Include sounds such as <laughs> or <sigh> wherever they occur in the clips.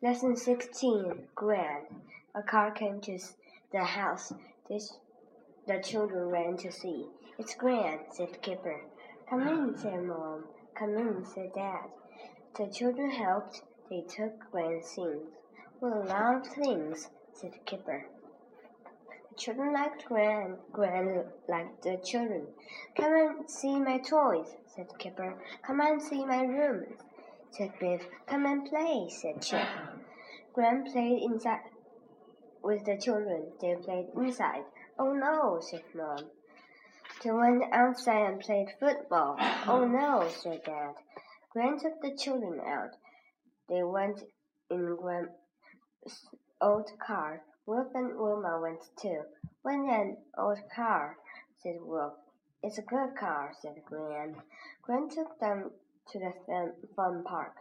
Lesson 16 Gran. A car came to the house. This, the children ran to see. It's Gran, said Kipper. Come in, said Mom. Come in, said Dad. The children helped. They took Gran's things. Lot of things, said Kipper. The children liked Gran. grand liked the children. Come and see my toys, said Kipper. Come and see my rooms, said Biff. Come and play, said Chip. Gran played inside with the children. They played inside. Oh no, said Mom. They went outside and played football. Oh <laughs> no, said Dad. Gran took the children out. They went in Gran's old car. Wilf and Wilma went too. What an old car, said Wilf. It's a good car, said Gran. Gran took them to the fun park.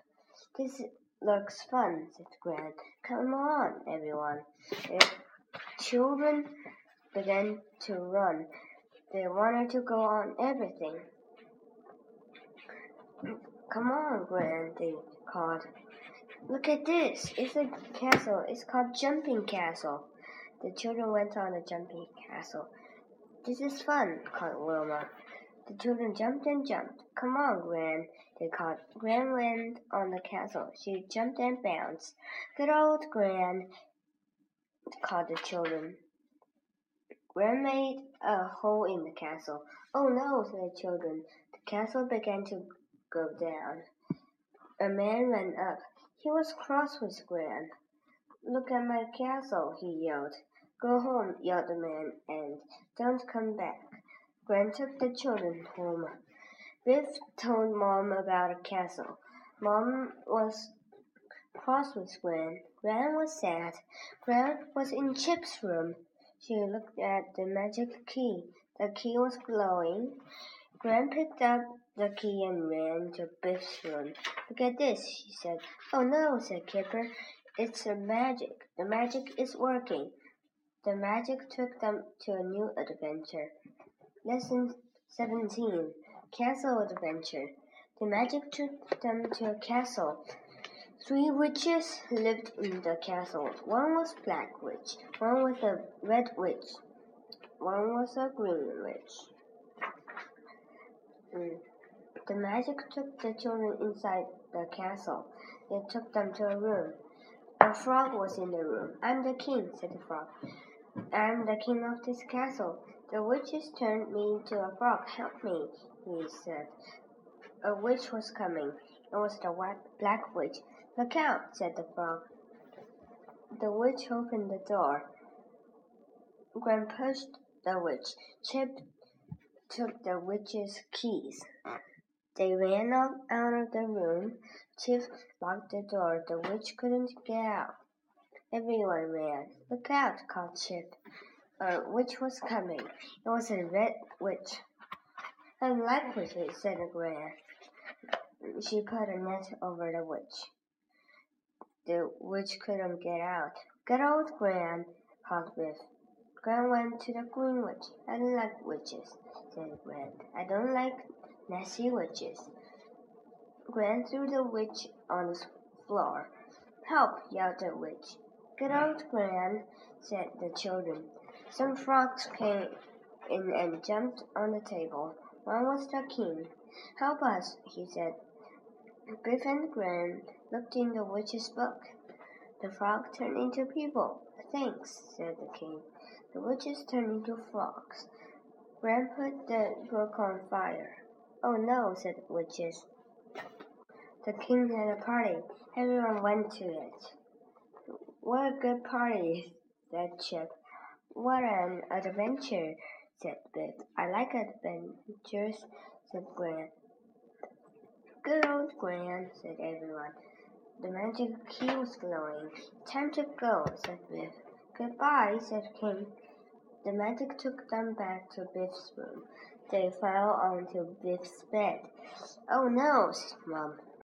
This looks fun, said Gran. Come on, everyone. The children began to run. They wanted to go on everything. Come on, Gran, they called. Look at this. It's a castle. It's called Jumping Castle. The children went on the jumping castle. This is fun, called Wilma. The children jumped and jumped. Come on, Gran, they called. Gran went on the castle. She jumped and bounced. Good old Gran, called the children. Gran made a hole in the castle. Oh no, said the children. The castle began to go down. A man ran up. He was cross with Gran. Look at my castle, he yelled. Go home, yelled the man, and don't come back. Gran took the children home. Biff told Mom about a castle. Mom was cross with Gran. Gran was sad. Gran was in Chip's room. She looked at the magic key. The key was glowing. Gran picked up the key and ran to Biff's room. Look at this, she said. Oh no, said Kipper. It's a magic. The magic is working. The magic took them to a new adventure. Lesson 17 Castle Adventure. The magic took them to a castle. Three witches lived in the castle. One was Black Witch, one was a Red Witch, one was a Green Witch. Mm. The magic took the children inside the castle. It took them to a room. A frog was in the room. I'm the king, said the frog. I'm the king of this castle. The witches turned me into a frog. Help me, he said. A witch was coming. It was the white, black witch. Look out, said the frog. The witch opened the door. Gran pushed the witch. Chip took the witch's keys. They ran out of the room. Chip locked the door. The witch couldn't get out. Everyone ran. Look out, called Chip. A uh, witch was coming. It was a red witch. I like witches, said Gran. She put a net over the witch. The witch couldn't get out. Get out, Gran, called Biff. Gran went to the green witch. I don't like witches, said Gran. I don't like nasty witches. Gran threw the witch on the floor. Help, yelled the witch. Get old Gran, said the children. Some frogs came in and jumped on the table. One was the king. Help us, he said. Biff and Gran looked in the witch's book. The frog turned into people. Thanks, said the king. The witches turned into frogs. Gran put the book on fire. Oh no, said the witches. The king had a party. Everyone went to it. What a good party, said Chip. What an adventure, said Biff. I like adventures, said Gran. Good old Gran, said everyone. The magic key was glowing. Time to go, said Biff. Goodbye, said King. The magic took them back to Biff's room. They fell onto Biff's bed. Oh no, said Mom.